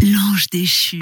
L'ange déchu.